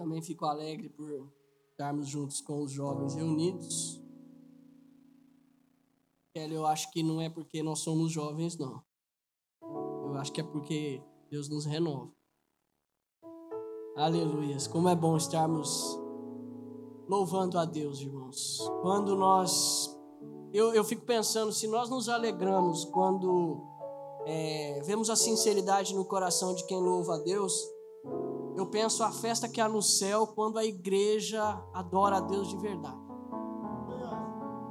Também fico alegre por estarmos juntos com os jovens reunidos. Kelly, eu acho que não é porque nós somos jovens, não. Eu acho que é porque Deus nos renova. Aleluias. Como é bom estarmos louvando a Deus, irmãos. Quando nós. Eu, eu fico pensando, se nós nos alegramos quando é, vemos a sinceridade no coração de quem louva a Deus, eu penso a festa que há no céu quando a igreja adora a Deus de verdade.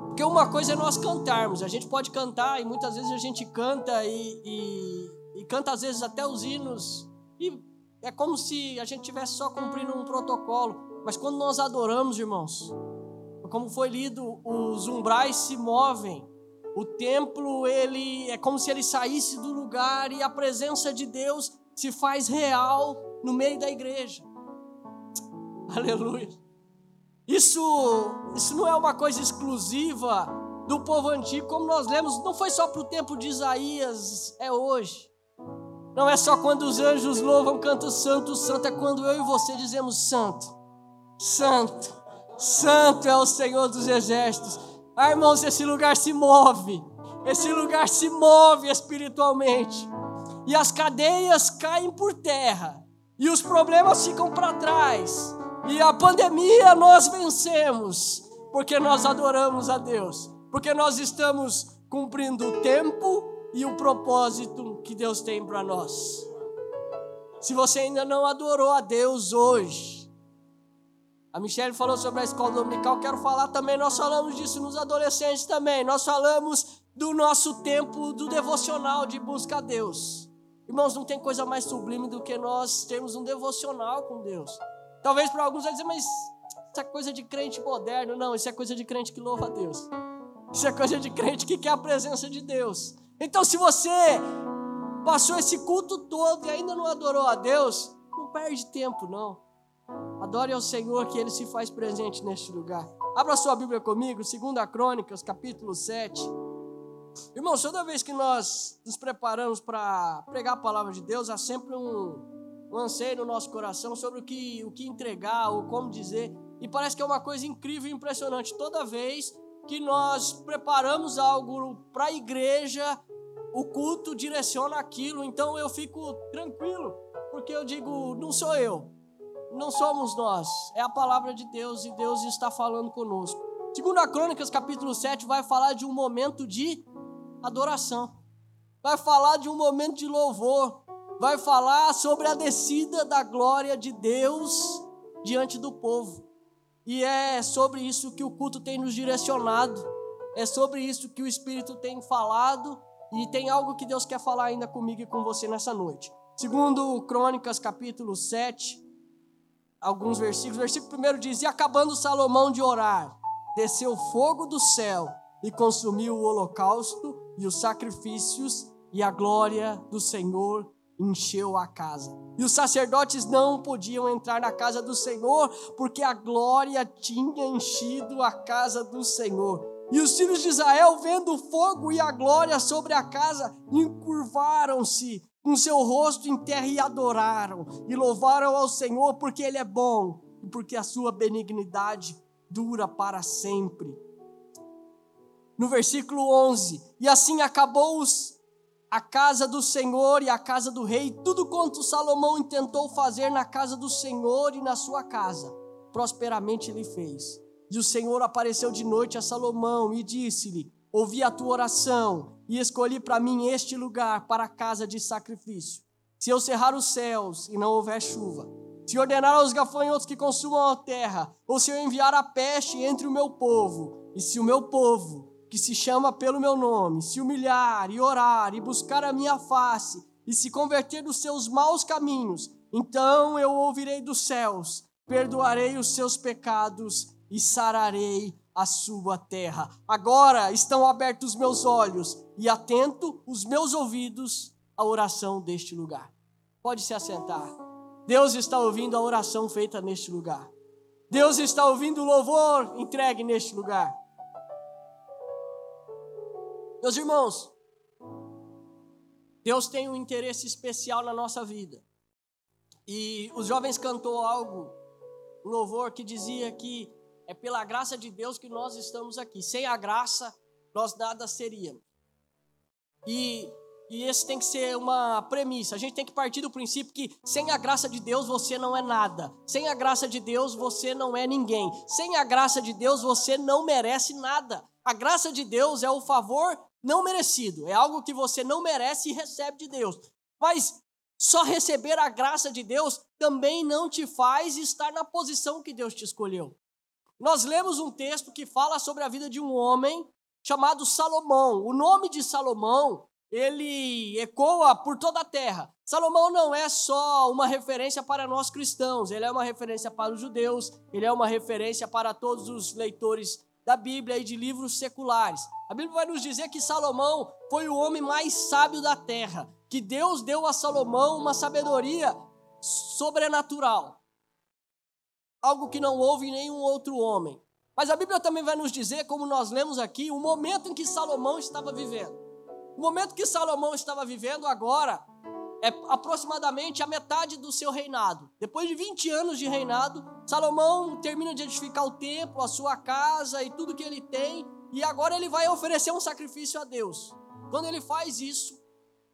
Porque uma coisa é nós cantarmos, a gente pode cantar e muitas vezes a gente canta e, e, e canta às vezes até os hinos e é como se a gente tivesse só cumprindo um protocolo. Mas quando nós adoramos, irmãos, como foi lido, os umbrais se movem. O templo, ele é como se ele saísse do lugar e a presença de Deus se faz real no meio da igreja. Aleluia. Isso, isso não é uma coisa exclusiva do povo antigo, como nós lemos, não foi só para o tempo de Isaías, é hoje. Não é só quando os anjos louvam, cantam santo, santo, é quando eu e você dizemos santo, santo, santo é o Senhor dos exércitos. Ah, irmãos, esse lugar se move, esse lugar se move espiritualmente, e as cadeias caem por terra, e os problemas ficam para trás, e a pandemia nós vencemos, porque nós adoramos a Deus, porque nós estamos cumprindo o tempo e o propósito que Deus tem para nós. Se você ainda não adorou a Deus hoje, a Michelle falou sobre a escola dominical, quero falar também, nós falamos disso nos adolescentes também. Nós falamos do nosso tempo do devocional de busca a Deus. Irmãos, não tem coisa mais sublime do que nós termos um devocional com Deus. Talvez para alguns vai dizer, mas isso é coisa de crente moderno. Não, isso é coisa de crente que louva a Deus. Isso é coisa de crente que quer a presença de Deus. Então, se você passou esse culto todo e ainda não adorou a Deus, não perde tempo, não. Adore ao Senhor que Ele se faz presente neste lugar. Abra sua Bíblia comigo, 2 Crônicas, capítulo 7. Irmãos, toda vez que nós nos preparamos para pregar a palavra de Deus, há sempre um, um anseio no nosso coração sobre o que, o que entregar ou como dizer. E parece que é uma coisa incrível e impressionante. Toda vez que nós preparamos algo para a igreja, o culto direciona aquilo, então eu fico tranquilo, porque eu digo, não sou eu, não somos nós, é a palavra de Deus e Deus está falando conosco. Segundo a Crônicas, capítulo 7, vai falar de um momento de adoração, vai falar de um momento de louvor, vai falar sobre a descida da glória de Deus diante do povo. E é sobre isso que o culto tem nos direcionado, é sobre isso que o Espírito tem falado e tem algo que Deus quer falar ainda comigo e com você nessa noite. Segundo Crônicas, capítulo 7, alguns versículos. O versículo primeiro diz: E acabando Salomão de orar, desceu fogo do céu e consumiu o holocausto e os sacrifícios, e a glória do Senhor encheu a casa. E os sacerdotes não podiam entrar na casa do Senhor, porque a glória tinha enchido a casa do Senhor. E os filhos de Israel, vendo o fogo e a glória sobre a casa, encurvaram-se com seu rosto em terra e adoraram, e louvaram ao Senhor, porque Ele é bom e porque a sua benignidade dura para sempre. No versículo 11: E assim acabou os, a casa do Senhor e a casa do rei, tudo quanto Salomão intentou fazer na casa do Senhor e na sua casa, prosperamente ele fez. E o Senhor apareceu de noite a Salomão e disse-lhe: Ouvi a tua oração e escolhi para mim este lugar para a casa de sacrifício. Se eu cerrar os céus e não houver chuva, se ordenar aos gafanhotos que consumam a terra, ou se eu enviar a peste entre o meu povo, e se o meu povo, que se chama pelo meu nome, se humilhar e orar e buscar a minha face, e se converter dos seus maus caminhos, então eu ouvirei dos céus, perdoarei os seus pecados e sararei a sua terra. Agora estão abertos os meus olhos e atento os meus ouvidos à oração deste lugar. Pode se assentar. Deus está ouvindo a oração feita neste lugar. Deus está ouvindo o louvor entregue neste lugar. Meus irmãos, Deus tem um interesse especial na nossa vida. E os jovens cantou algo um louvor que dizia que é pela graça de Deus que nós estamos aqui. Sem a graça, nós nada seríamos. E, e esse tem que ser uma premissa. A gente tem que partir do princípio que sem a graça de Deus você não é nada. Sem a graça de Deus você não é ninguém. Sem a graça de Deus você não merece nada. A graça de Deus é o favor não merecido. É algo que você não merece e recebe de Deus. Mas só receber a graça de Deus também não te faz estar na posição que Deus te escolheu. Nós lemos um texto que fala sobre a vida de um homem chamado Salomão. O nome de Salomão, ele ecoa por toda a terra. Salomão não é só uma referência para nós cristãos, ele é uma referência para os judeus, ele é uma referência para todos os leitores da Bíblia e de livros seculares. A Bíblia vai nos dizer que Salomão foi o homem mais sábio da terra que Deus deu a Salomão uma sabedoria sobrenatural. Algo que não houve em nenhum outro homem. Mas a Bíblia também vai nos dizer, como nós lemos aqui, o momento em que Salomão estava vivendo. O momento que Salomão estava vivendo agora é aproximadamente a metade do seu reinado. Depois de 20 anos de reinado, Salomão termina de edificar o templo, a sua casa e tudo que ele tem, e agora ele vai oferecer um sacrifício a Deus. Quando ele faz isso,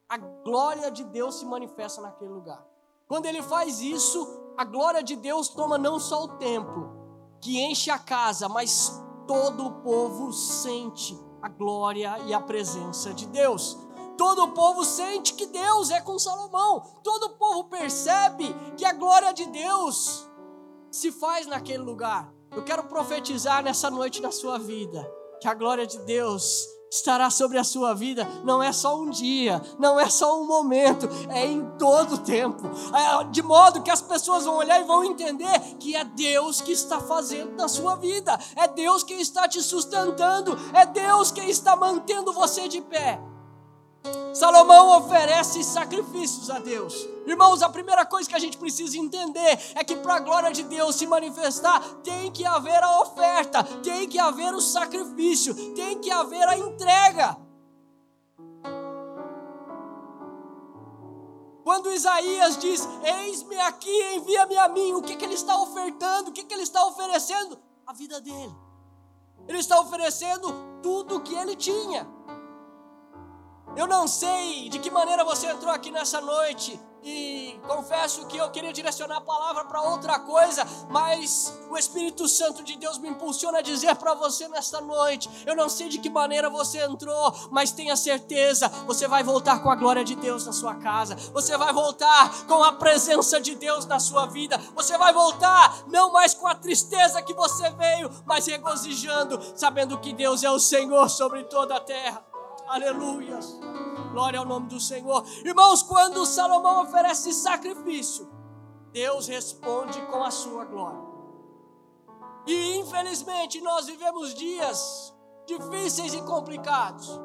a glória de Deus se manifesta naquele lugar. Quando ele faz isso, a glória de Deus toma não só o templo, que enche a casa, mas todo o povo sente a glória e a presença de Deus. Todo o povo sente que Deus é com Salomão. Todo o povo percebe que a glória de Deus se faz naquele lugar. Eu quero profetizar nessa noite na sua vida que a glória de Deus estará sobre a sua vida, não é só um dia, não é só um momento, é em todo o tempo. É, de modo que as pessoas vão olhar e vão entender que é Deus que está fazendo na sua vida, é Deus que está te sustentando, é Deus que está mantendo você de pé. Salomão oferece sacrifícios a Deus. Irmãos, a primeira coisa que a gente precisa entender é que para a glória de Deus se manifestar, tem que haver a oferta, tem que haver o sacrifício, tem que haver a entrega. Quando Isaías diz: Eis-me aqui, envia-me a mim, o que, que ele está ofertando? O que, que ele está oferecendo? A vida dele. Ele está oferecendo tudo o que ele tinha. Eu não sei de que maneira você entrou aqui nessa noite e confesso que eu queria direcionar a palavra para outra coisa, mas o Espírito Santo de Deus me impulsiona a dizer para você nesta noite. Eu não sei de que maneira você entrou, mas tenha certeza, você vai voltar com a glória de Deus na sua casa. Você vai voltar com a presença de Deus na sua vida. Você vai voltar não mais com a tristeza que você veio, mas regozijando, sabendo que Deus é o Senhor sobre toda a terra. Aleluia. Glória ao nome do Senhor. Irmãos, quando Salomão oferece sacrifício, Deus responde com a sua glória. E infelizmente nós vivemos dias difíceis e complicados,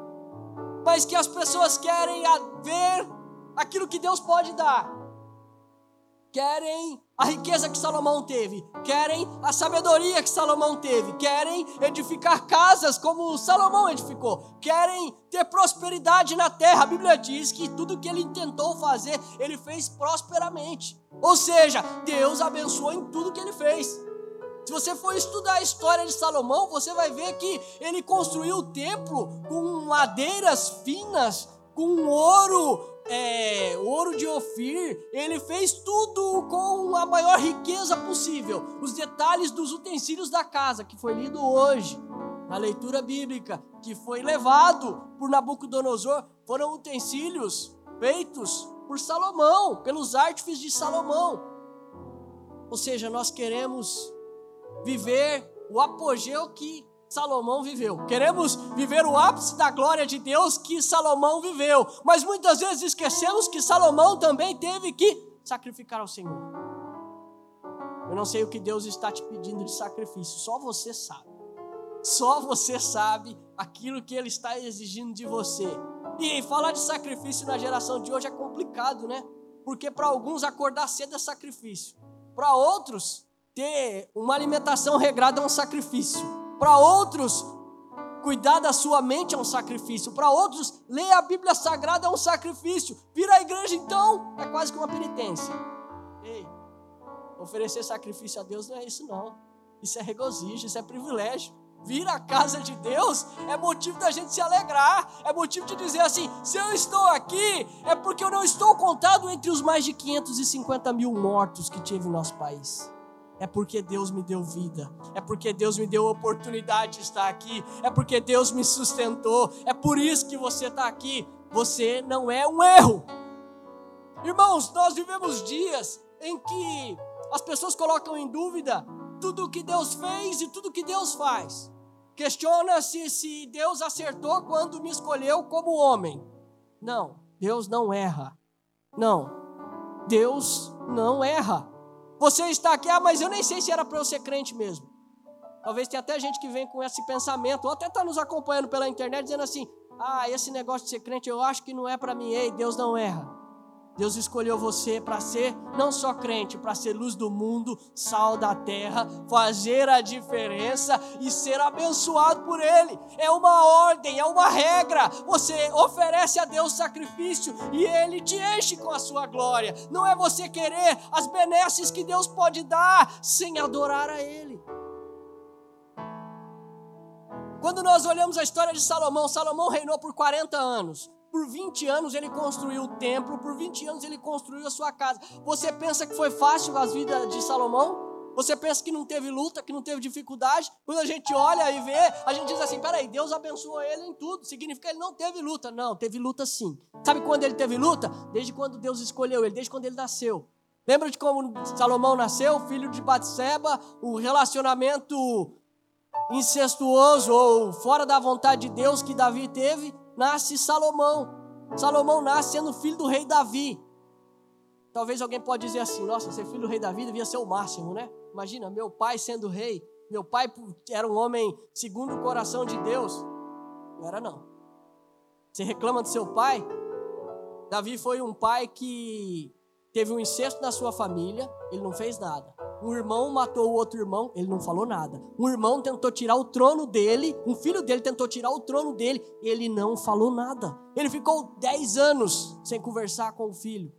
mas que as pessoas querem ver aquilo que Deus pode dar querem a riqueza que Salomão teve, querem a sabedoria que Salomão teve, querem edificar casas como Salomão edificou, querem ter prosperidade na terra. A Bíblia diz que tudo que ele tentou fazer, ele fez prosperamente. Ou seja, Deus abençoou em tudo que ele fez. Se você for estudar a história de Salomão, você vai ver que ele construiu o templo com madeiras finas, com ouro é, ouro de Ofir, ele fez tudo com a maior riqueza possível. Os detalhes dos utensílios da casa, que foi lido hoje, na leitura bíblica, que foi levado por Nabucodonosor, foram utensílios feitos por Salomão, pelos artífices de Salomão. Ou seja, nós queremos viver o apogeu que Salomão viveu. Queremos viver o ápice da glória de Deus que Salomão viveu. Mas muitas vezes esquecemos que Salomão também teve que sacrificar ao Senhor. Eu não sei o que Deus está te pedindo de sacrifício, só você sabe. Só você sabe aquilo que Ele está exigindo de você. E falar de sacrifício na geração de hoje é complicado, né? Porque para alguns acordar cedo é sacrifício. Para outros, ter uma alimentação regrada é um sacrifício. Para outros, cuidar da sua mente é um sacrifício. Para outros, ler a Bíblia Sagrada é um sacrifício. Vir à igreja, então, é quase que uma penitência. Ei, Oferecer sacrifício a Deus não é isso, não. Isso é regozijo, isso é privilégio. Vir à casa de Deus é motivo da gente se alegrar, é motivo de dizer assim: se eu estou aqui, é porque eu não estou contado entre os mais de 550 mil mortos que tive no nosso país. É porque Deus me deu vida, é porque Deus me deu oportunidade de estar aqui, é porque Deus me sustentou, é por isso que você está aqui. Você não é um erro. Irmãos, nós vivemos dias em que as pessoas colocam em dúvida tudo o que Deus fez e tudo o que Deus faz. Questiona-se se Deus acertou quando me escolheu como homem. Não, Deus não erra. Não, Deus não erra. Você está aqui, ah, mas eu nem sei se era para eu ser crente mesmo. Talvez tenha até gente que vem com esse pensamento, ou até está nos acompanhando pela internet dizendo assim: ah, esse negócio de ser crente eu acho que não é para mim. Ei, Deus não erra. Deus escolheu você para ser não só crente, para ser luz do mundo, sal da terra, fazer a diferença e ser abençoado por Ele. É uma ordem, é uma regra. Você oferece a Deus sacrifício e Ele te enche com a sua glória. Não é você querer as benesses que Deus pode dar sem adorar a Ele. Quando nós olhamos a história de Salomão, Salomão reinou por 40 anos. Por 20 anos ele construiu o templo, por 20 anos ele construiu a sua casa. Você pensa que foi fácil a vida de Salomão? Você pensa que não teve luta, que não teve dificuldade? Quando a gente olha e vê, a gente diz assim: peraí, Deus abençoou ele em tudo. Significa que ele não teve luta. Não, teve luta sim. Sabe quando ele teve luta? Desde quando Deus escolheu ele, desde quando ele nasceu. Lembra de como Salomão nasceu, filho de Batseba, o relacionamento incestuoso ou fora da vontade de Deus que Davi teve? Nasce Salomão. Salomão nasce sendo filho do rei Davi. Talvez alguém pode dizer assim: nossa, ser filho do rei Davi devia ser o máximo, né? Imagina, meu pai sendo rei. Meu pai era um homem segundo o coração de Deus. Não era, não. Você reclama do seu pai? Davi foi um pai que teve um incesto na sua família, ele não fez nada. Um irmão matou o outro irmão, ele não falou nada. Um irmão tentou tirar o trono dele, um filho dele tentou tirar o trono dele, ele não falou nada. Ele ficou 10 anos sem conversar com o filho.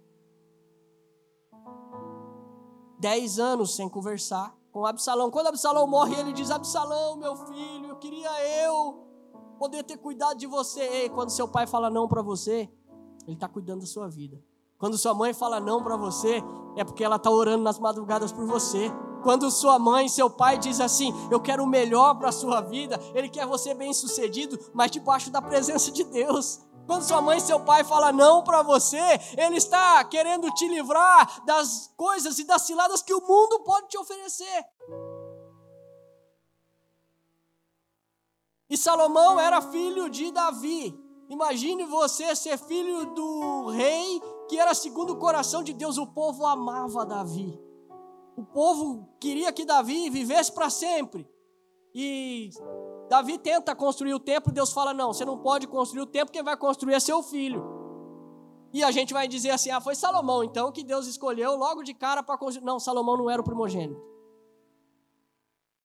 10 anos sem conversar com Absalão. Quando Absalão morre, ele diz: Absalão, meu filho, eu queria eu poder ter cuidado de você. Quando seu pai fala não para você, ele está cuidando da sua vida. Quando sua mãe fala não para você, é porque ela está orando nas madrugadas por você. Quando sua mãe, seu pai diz assim: Eu quero o melhor para a sua vida, ele quer você bem sucedido, mas debaixo da presença de Deus. Quando sua mãe e seu pai falam não para você, ele está querendo te livrar das coisas e das ciladas que o mundo pode te oferecer. E Salomão era filho de Davi. Imagine você ser filho do rei que era segundo o coração de Deus. O povo amava Davi. O povo queria que Davi vivesse para sempre. E Davi tenta construir o templo, Deus fala: Não, você não pode construir o templo, quem vai construir é seu filho. E a gente vai dizer assim: Ah, foi Salomão, então, que Deus escolheu logo de cara para construir. Não, Salomão não era o primogênito.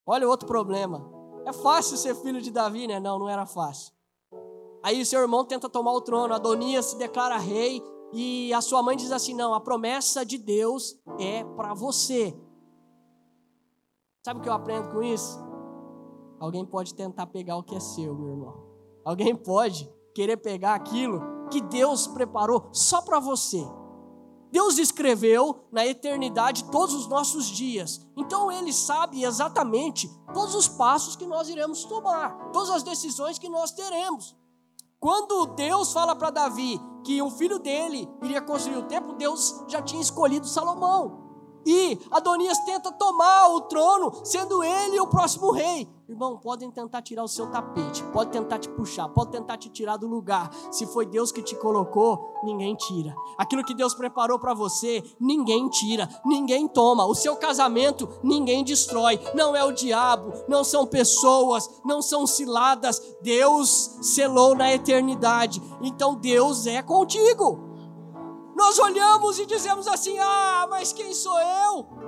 Olha o outro problema. É fácil ser filho de Davi, né? Não, não era fácil. Aí seu irmão tenta tomar o trono, Adonias se declara rei e a sua mãe diz assim: "Não, a promessa de Deus é para você". Sabe o que eu aprendo com isso? Alguém pode tentar pegar o que é seu, meu irmão. Alguém pode querer pegar aquilo que Deus preparou só para você. Deus escreveu na eternidade todos os nossos dias. Então ele sabe exatamente todos os passos que nós iremos tomar, todas as decisões que nós teremos. Quando Deus fala para Davi que o filho dele iria construir o templo, Deus já tinha escolhido Salomão. E Adonias tenta tomar o trono, sendo ele o próximo rei. Irmão, podem tentar tirar o seu tapete, pode tentar te puxar, pode tentar te tirar do lugar. Se foi Deus que te colocou, ninguém tira. Aquilo que Deus preparou para você, ninguém tira, ninguém toma. O seu casamento, ninguém destrói. Não é o diabo, não são pessoas, não são ciladas. Deus selou na eternidade. Então Deus é contigo. Nós olhamos e dizemos assim: ah, mas quem sou eu?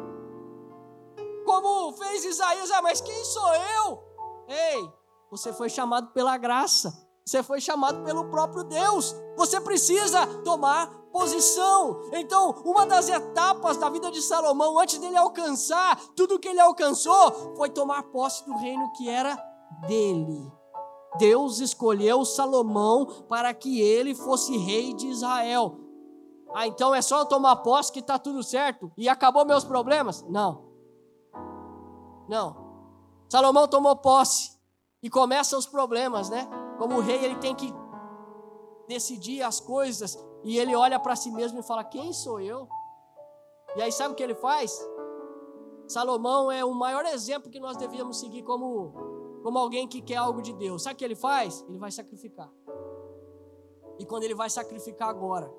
como fez Isaías, ah, mas quem sou eu? Ei, você foi chamado pela graça, você foi chamado pelo próprio Deus. Você precisa tomar posição. Então, uma das etapas da vida de Salomão, antes dele alcançar tudo que ele alcançou, foi tomar posse do reino que era dele. Deus escolheu Salomão para que ele fosse rei de Israel. Ah, então é só eu tomar posse que está tudo certo e acabou meus problemas? Não. Não. Salomão tomou posse e começam os problemas, né? Como rei, ele tem que decidir as coisas e ele olha para si mesmo e fala: Quem sou eu? E aí, sabe o que ele faz? Salomão é o maior exemplo que nós devíamos seguir como, como alguém que quer algo de Deus. Sabe o que ele faz? Ele vai sacrificar. E quando ele vai sacrificar agora,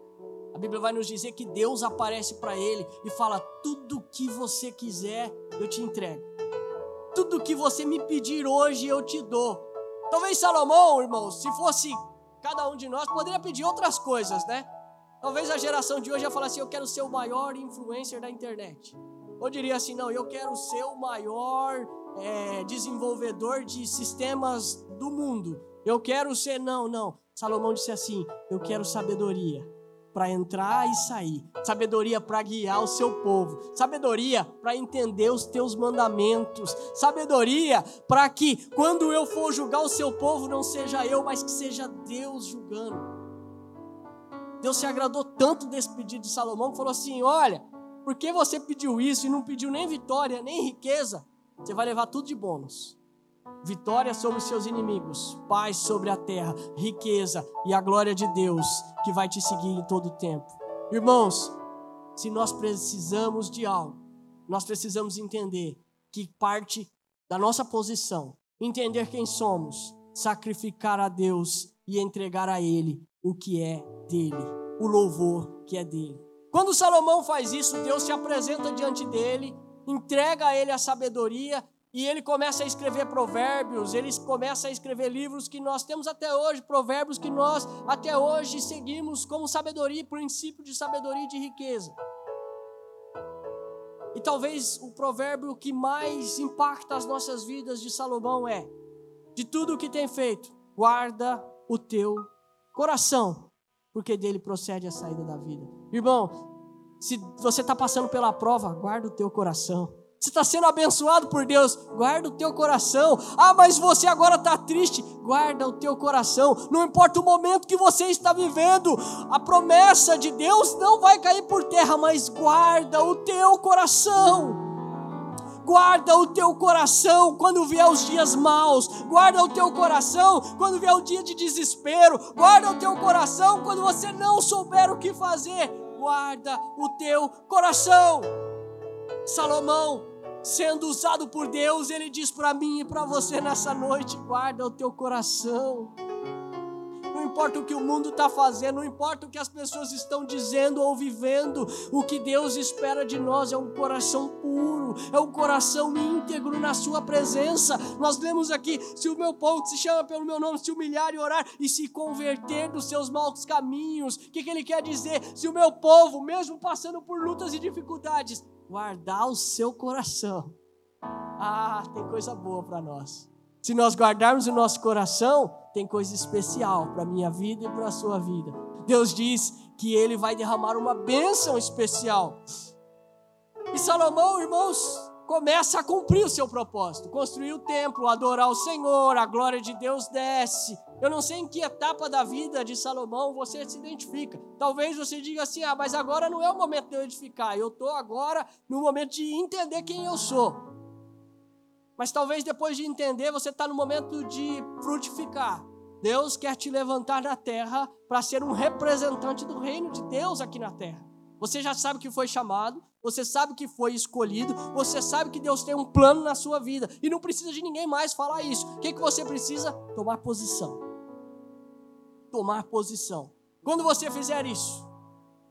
a Bíblia vai nos dizer que Deus aparece para ele e fala: Tudo que você quiser, eu te entrego. Tudo que você me pedir hoje, eu te dou. Talvez Salomão, irmãos, se fosse cada um de nós, poderia pedir outras coisas, né? Talvez a geração de hoje ia falar assim: Eu quero ser o maior influencer da internet. Ou diria assim: Não, eu quero ser o maior é, desenvolvedor de sistemas do mundo. Eu quero ser. Não, não. Salomão disse assim: Eu quero sabedoria para entrar e sair, sabedoria para guiar o seu povo, sabedoria para entender os teus mandamentos, sabedoria para que quando eu for julgar o seu povo não seja eu, mas que seja Deus julgando. Deus se agradou tanto desse pedido de Salomão que falou assim: Olha, porque você pediu isso e não pediu nem vitória, nem riqueza, você vai levar tudo de bônus vitória sobre os seus inimigos, paz sobre a terra, riqueza e a glória de Deus que vai te seguir em todo o tempo. Irmãos, se nós precisamos de algo, nós precisamos entender que parte da nossa posição, entender quem somos, sacrificar a Deus e entregar a Ele o que é dele, o louvor que é dele. Quando Salomão faz isso, Deus se apresenta diante dele, entrega a ele a sabedoria e ele começa a escrever provérbios, ele começa a escrever livros que nós temos até hoje, provérbios que nós até hoje seguimos como sabedoria, princípio de sabedoria e de riqueza. E talvez o provérbio que mais impacta as nossas vidas de Salomão é: de tudo o que tem feito, guarda o teu coração, porque dele procede a saída da vida. Irmão, se você está passando pela prova, guarda o teu coração. Você está sendo abençoado por Deus, guarda o teu coração. Ah, mas você agora está triste, guarda o teu coração. Não importa o momento que você está vivendo, a promessa de Deus não vai cair por terra, mas guarda o teu coração. Guarda o teu coração quando vier os dias maus. Guarda o teu coração quando vier o dia de desespero. Guarda o teu coração quando você não souber o que fazer. Guarda o teu coração. Salomão sendo usado por Deus, ele diz para mim e para você nessa noite: guarda o teu coração. Não importa o que o mundo está fazendo, não importa o que as pessoas estão dizendo ou vivendo, o que Deus espera de nós é um coração puro, é um coração íntegro na Sua presença. Nós lemos aqui: se o meu povo se chama pelo meu nome se humilhar e orar e se converter dos seus maus caminhos, o que, que ele quer dizer? Se o meu povo, mesmo passando por lutas e dificuldades, guardar o seu coração. Ah, tem coisa boa para nós. Se nós guardarmos o nosso coração, tem coisa especial para a minha vida e para a sua vida. Deus diz que Ele vai derramar uma bênção especial. E Salomão, irmãos, começa a cumprir o seu propósito, construir o templo, adorar o Senhor, a glória de Deus desce. Eu não sei em que etapa da vida de Salomão você se identifica. Talvez você diga assim: ah, mas agora não é o momento de eu edificar, eu estou agora no momento de entender quem eu sou. Mas talvez depois de entender, você está no momento de frutificar. Deus quer te levantar na terra para ser um representante do reino de Deus aqui na terra. Você já sabe que foi chamado, você sabe que foi escolhido, você sabe que Deus tem um plano na sua vida e não precisa de ninguém mais falar isso. O que, que você precisa? Tomar posição. Tomar posição. Quando você fizer isso,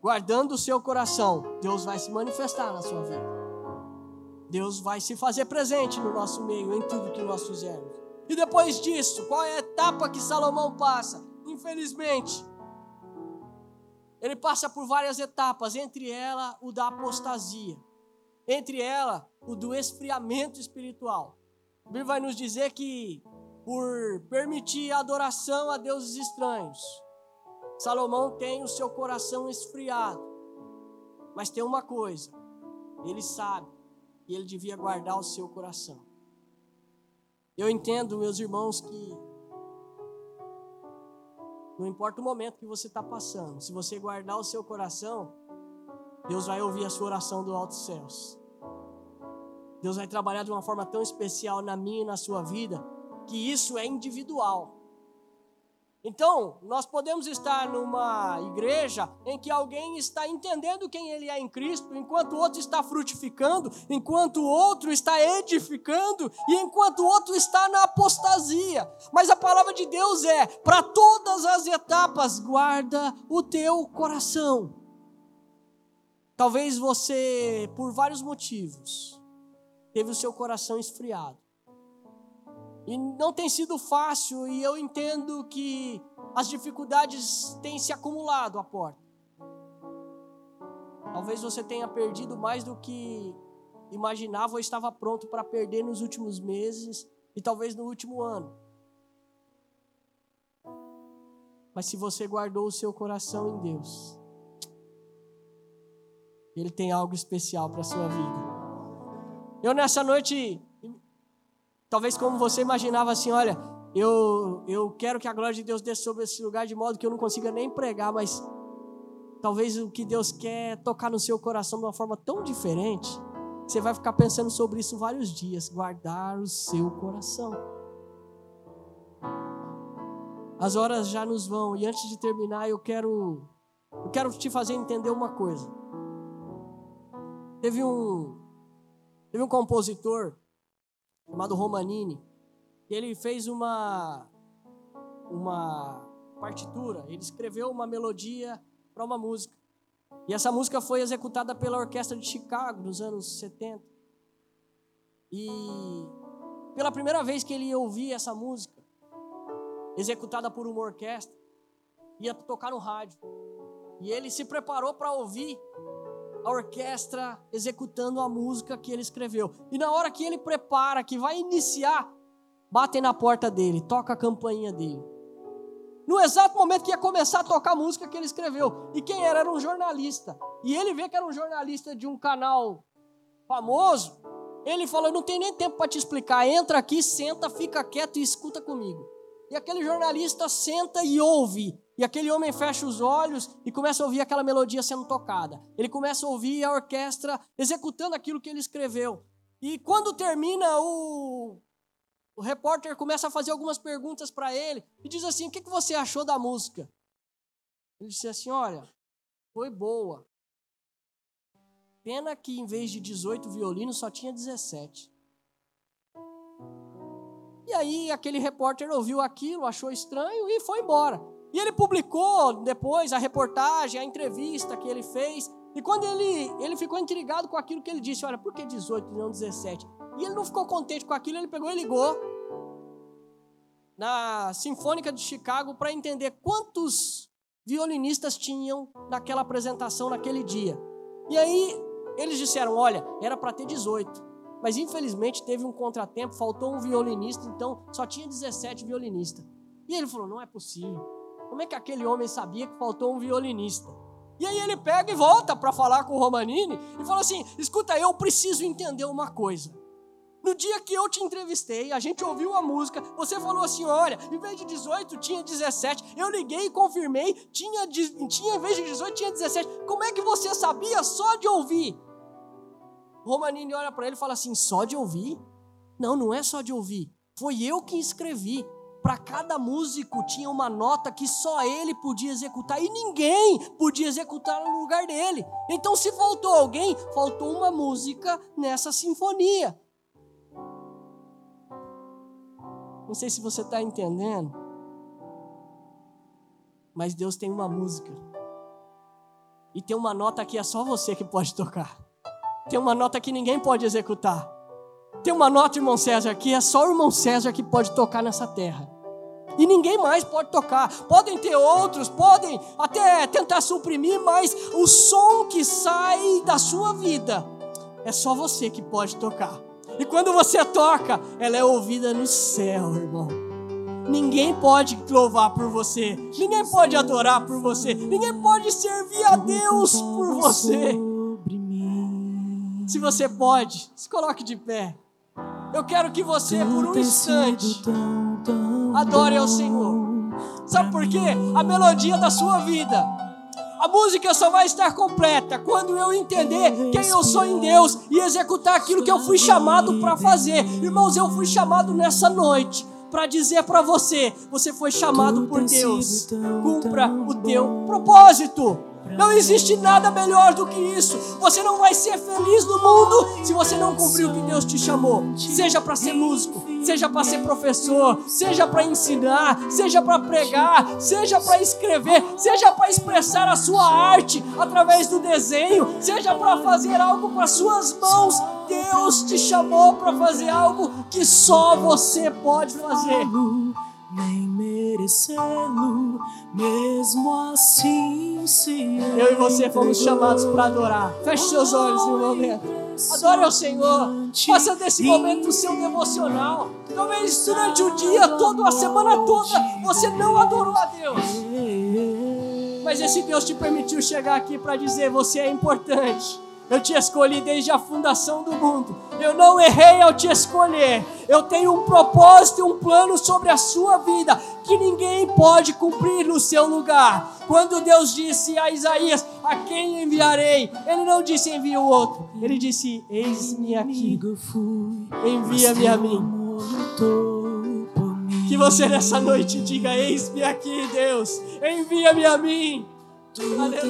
guardando o seu coração, Deus vai se manifestar na sua vida. Deus vai se fazer presente no nosso meio em tudo que nós fizermos. E depois disso, qual é a etapa que Salomão passa? Infelizmente, ele passa por várias etapas, entre elas o da apostasia, entre elas o do esfriamento espiritual. A Bíblia vai nos dizer que por permitir adoração a deuses estranhos, Salomão tem o seu coração esfriado. Mas tem uma coisa: ele sabe que ele devia guardar o seu coração. Eu entendo, meus irmãos, que não importa o momento que você está passando, se você guardar o seu coração, Deus vai ouvir a sua oração do alto céus. Deus vai trabalhar de uma forma tão especial na minha e na sua vida, que isso é individual. Então, nós podemos estar numa igreja em que alguém está entendendo quem ele é em Cristo, enquanto o outro está frutificando, enquanto o outro está edificando e enquanto o outro está na apostasia. Mas a palavra de Deus é: para todas as etapas, guarda o teu coração. Talvez você, por vários motivos, teve o seu coração esfriado. E não tem sido fácil, e eu entendo que as dificuldades têm se acumulado à porta. Talvez você tenha perdido mais do que imaginava ou estava pronto para perder nos últimos meses e talvez no último ano. Mas se você guardou o seu coração em Deus, Ele tem algo especial para a sua vida. Eu nessa noite Talvez como você imaginava assim, olha, eu, eu quero que a glória de Deus desça sobre esse lugar de modo que eu não consiga nem pregar, mas talvez o que Deus quer é tocar no seu coração de uma forma tão diferente, você vai ficar pensando sobre isso vários dias, guardar o seu coração. As horas já nos vão e antes de terminar eu quero eu quero te fazer entender uma coisa. Teve um teve um compositor chamado Romanini. Ele fez uma uma partitura, ele escreveu uma melodia para uma música. E essa música foi executada pela Orquestra de Chicago nos anos 70. E pela primeira vez que ele ia ouvir essa música, executada por uma orquestra, ia tocar no rádio. E ele se preparou para ouvir a orquestra executando a música que ele escreveu. E na hora que ele prepara, que vai iniciar, batem na porta dele, toca a campainha dele. No exato momento que ia começar a tocar a música que ele escreveu. E quem era? Era um jornalista. E ele vê que era um jornalista de um canal famoso. Ele falou: Não tem nem tempo para te explicar. Entra aqui, senta, fica quieto e escuta comigo. E aquele jornalista senta e ouve e aquele homem fecha os olhos e começa a ouvir aquela melodia sendo tocada. Ele começa a ouvir a orquestra executando aquilo que ele escreveu. E quando termina, o, o repórter começa a fazer algumas perguntas para ele e diz assim: O que, que você achou da música? Ele disse assim: Olha, foi boa. Pena que em vez de 18 violinos só tinha 17. E aí aquele repórter ouviu aquilo, achou estranho e foi embora. E ele publicou depois a reportagem, a entrevista que ele fez. E quando ele, ele ficou intrigado com aquilo que ele disse, olha, por que 18 e não 17? E ele não ficou contente com aquilo, ele pegou e ligou na Sinfônica de Chicago para entender quantos violinistas tinham naquela apresentação naquele dia. E aí eles disseram, olha, era para ter 18. Mas infelizmente teve um contratempo, faltou um violinista, então só tinha 17 violinistas. E ele falou: não é possível. Como é que aquele homem sabia que faltou um violinista? E aí ele pega e volta para falar com o Romanini e fala assim: escuta, eu preciso entender uma coisa. No dia que eu te entrevistei, a gente ouviu a música, você falou assim: olha, em vez de 18 tinha 17. Eu liguei e confirmei, tinha, tinha em vez de 18 tinha 17. Como é que você sabia só de ouvir? O Romanini olha para ele e fala assim: só de ouvir? Não, não é só de ouvir. Foi eu que escrevi para cada músico tinha uma nota que só ele podia executar e ninguém podia executar no lugar dele. Então, se faltou alguém, faltou uma música nessa sinfonia. Não sei se você está entendendo, mas Deus tem uma música. E tem uma nota que é só você que pode tocar. Tem uma nota que ninguém pode executar. Tem uma nota, irmão César, que é só o irmão César que pode tocar nessa terra. E ninguém mais pode tocar. Podem ter outros, podem até tentar suprimir, mas o som que sai da sua vida é só você que pode tocar. E quando você toca, ela é ouvida no céu, irmão. Ninguém pode louvar por você, ninguém pode adorar por você, ninguém pode servir a Deus por você. Se você pode, se coloque de pé. Eu quero que você, por um instante, adore ao Senhor. Sabe por quê? A melodia da sua vida. A música só vai estar completa quando eu entender quem eu sou em Deus e executar aquilo que eu fui chamado para fazer. Irmãos, eu fui chamado nessa noite para dizer para você: você foi chamado por Deus. Cumpra o teu propósito. Não existe nada melhor do que isso. Você não vai ser feliz no mundo se você não cumprir o que Deus te chamou. Seja para ser músico, seja para ser professor, seja para ensinar, seja para pregar, seja para escrever, seja para expressar a sua arte através do desenho, seja para fazer algo com as suas mãos. Deus te chamou para fazer algo que só você pode fazer merecê-lo, mesmo assim se Eu e você fomos chamados para adorar. Feche seus olhos no momento. Adore ao Senhor. Faça desse momento o seu devocional. Talvez durante o dia todo, a semana toda, você não adorou a Deus. Mas esse Deus te permitiu chegar aqui para dizer: você é importante. Eu te escolhi desde a fundação do mundo. Eu não errei ao te escolher. Eu tenho um propósito e um plano sobre a sua vida que ninguém pode cumprir no seu lugar. Quando Deus disse a Isaías: A quem enviarei? Ele não disse envia o outro. Ele disse: Eis-me aqui. Envia-me a mim. Que você nessa noite diga: Eis-me aqui, Deus. Envia-me a mim. Aleluia.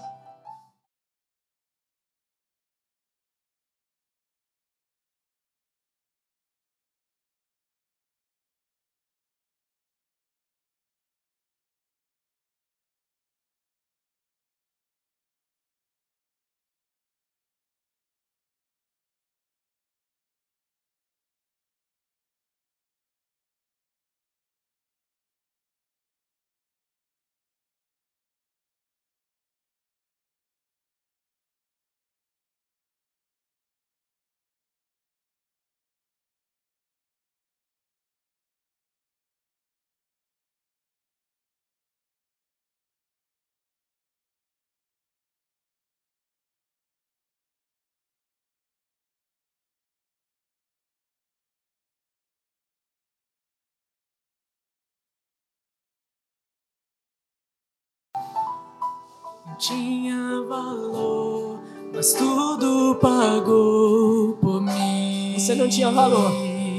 Tinha valor, mas tudo pagou por mim. Você não tinha valor,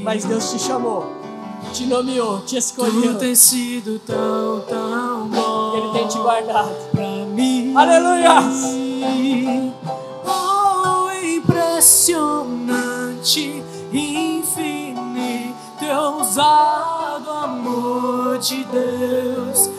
mas Deus te chamou, te nomeou, te escolheu. Tu tem sido tão, tão bom. Ele tem te guardado pra mim. Aleluia! Oh, impressionante, infinito, ousado amor de Deus.